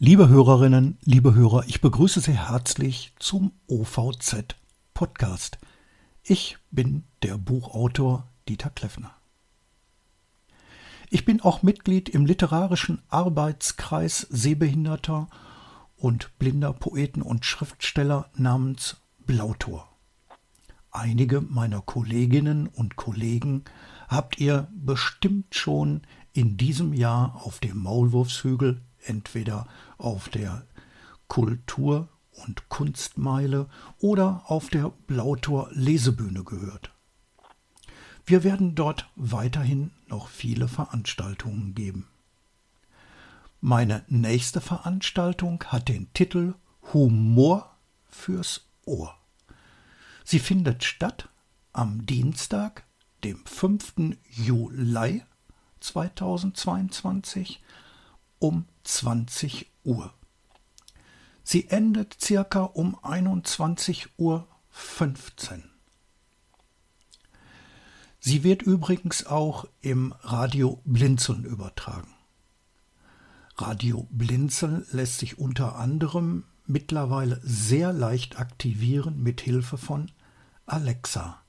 Liebe Hörerinnen, liebe Hörer, ich begrüße Sie herzlich zum OVZ Podcast. Ich bin der Buchautor Dieter Kleffner. Ich bin auch Mitglied im literarischen Arbeitskreis Sehbehinderter und blinder Poeten und Schriftsteller namens Blautor. Einige meiner Kolleginnen und Kollegen habt ihr bestimmt schon in diesem Jahr auf dem Maulwurfshügel entweder auf der Kultur- und Kunstmeile oder auf der Blautor Lesebühne gehört. Wir werden dort weiterhin noch viele Veranstaltungen geben. Meine nächste Veranstaltung hat den Titel Humor fürs Ohr. Sie findet statt am Dienstag, dem 5. Juli 2022 um 20 Uhr. Sie endet circa um 21.15 Uhr. Sie wird übrigens auch im Radio Blinzeln übertragen. Radio Blinzeln lässt sich unter anderem mittlerweile sehr leicht aktivieren mit Hilfe von Alexa.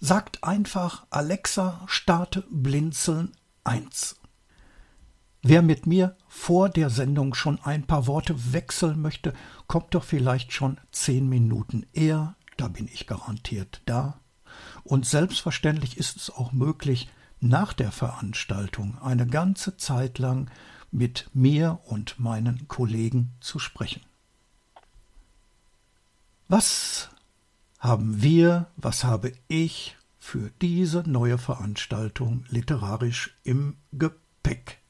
Sagt einfach Alexa starte Blinzeln 1. Wer mit mir vor der Sendung schon ein paar Worte wechseln möchte, kommt doch vielleicht schon zehn Minuten eher, da bin ich garantiert da. Und selbstverständlich ist es auch möglich, nach der Veranstaltung eine ganze Zeit lang mit mir und meinen Kollegen zu sprechen. Was haben wir, was habe ich für diese neue Veranstaltung literarisch im Gepäck?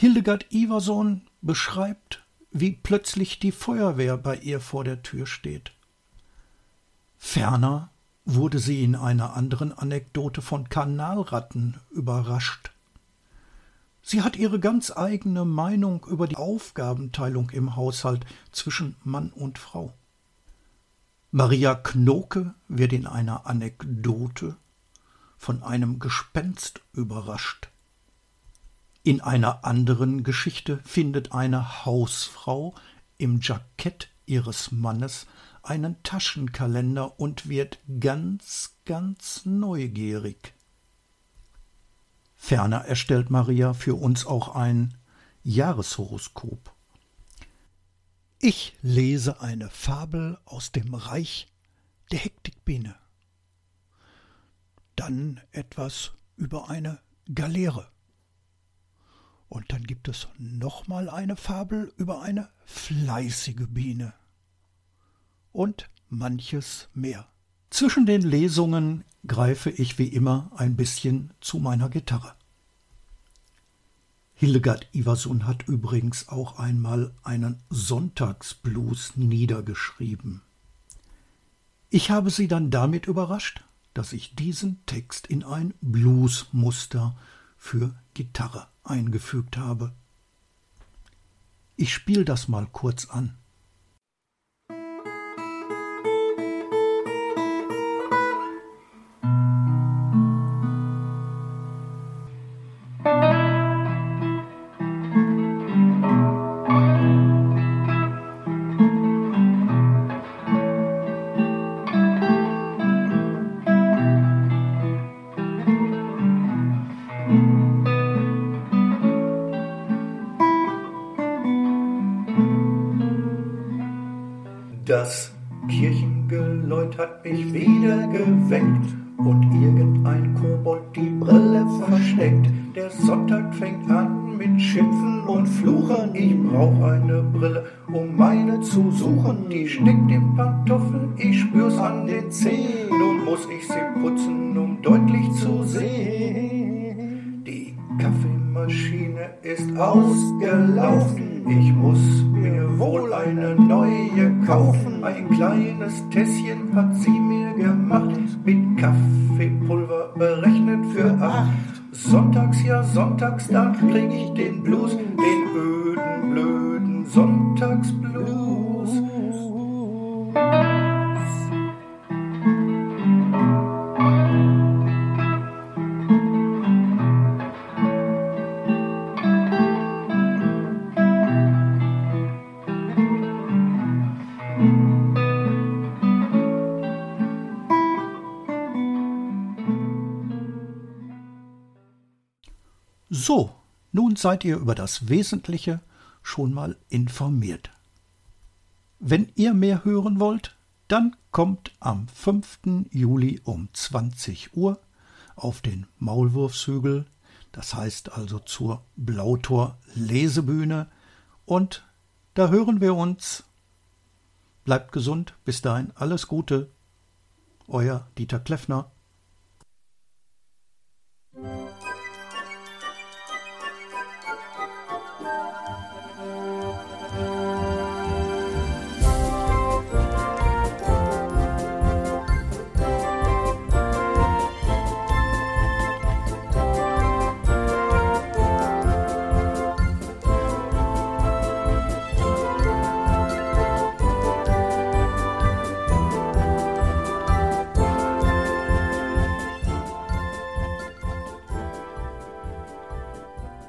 Hildegard Iverson beschreibt, wie plötzlich die Feuerwehr bei ihr vor der Tür steht. Ferner wurde sie in einer anderen Anekdote von Kanalratten überrascht. Sie hat ihre ganz eigene Meinung über die Aufgabenteilung im Haushalt zwischen Mann und Frau. Maria Knoke wird in einer Anekdote von einem Gespenst überrascht. In einer anderen Geschichte findet eine Hausfrau im Jackett ihres Mannes einen Taschenkalender und wird ganz, ganz neugierig. Ferner erstellt Maria für uns auch ein Jahreshoroskop. Ich lese eine Fabel aus dem Reich der Hektikbiene. Dann etwas über eine Galeere. Und dann gibt es nochmal eine Fabel über eine fleißige Biene. Und manches mehr. Zwischen den Lesungen greife ich wie immer ein bisschen zu meiner Gitarre. Hildegard Iverson hat übrigens auch einmal einen Sonntagsblues niedergeschrieben. Ich habe sie dann damit überrascht, dass ich diesen Text in ein Bluesmuster für Gitarre eingefügt habe. Ich spiele das mal kurz an. Das Kirchengeläut hat mich wieder geweckt und irgendein Kobold die Brille versteckt. Der Sonntag fängt an mit Schimpfen und Fluchen. Ich brauch eine Brille, um meine zu suchen. Die steckt im Pantoffel, ich spür's an den Zehen. Nun muss ich sie putzen, um deutlich zu sehen. Die Kaffeemaschine ist ausgelaufen. Ich muss mir wohl eine neue kaufen. Ein kleines Tässchen hat sie mir gemacht, mit Kaffeepulver berechnet für acht. Sonntags, ja, sonntags, da krieg ich den Blues, den So, nun seid ihr über das Wesentliche schon mal informiert. Wenn ihr mehr hören wollt, dann kommt am 5. Juli um 20 Uhr auf den Maulwurfshügel, das heißt also zur Blautor Lesebühne und da hören wir uns. Bleibt gesund, bis dahin alles Gute. Euer Dieter Kleffner.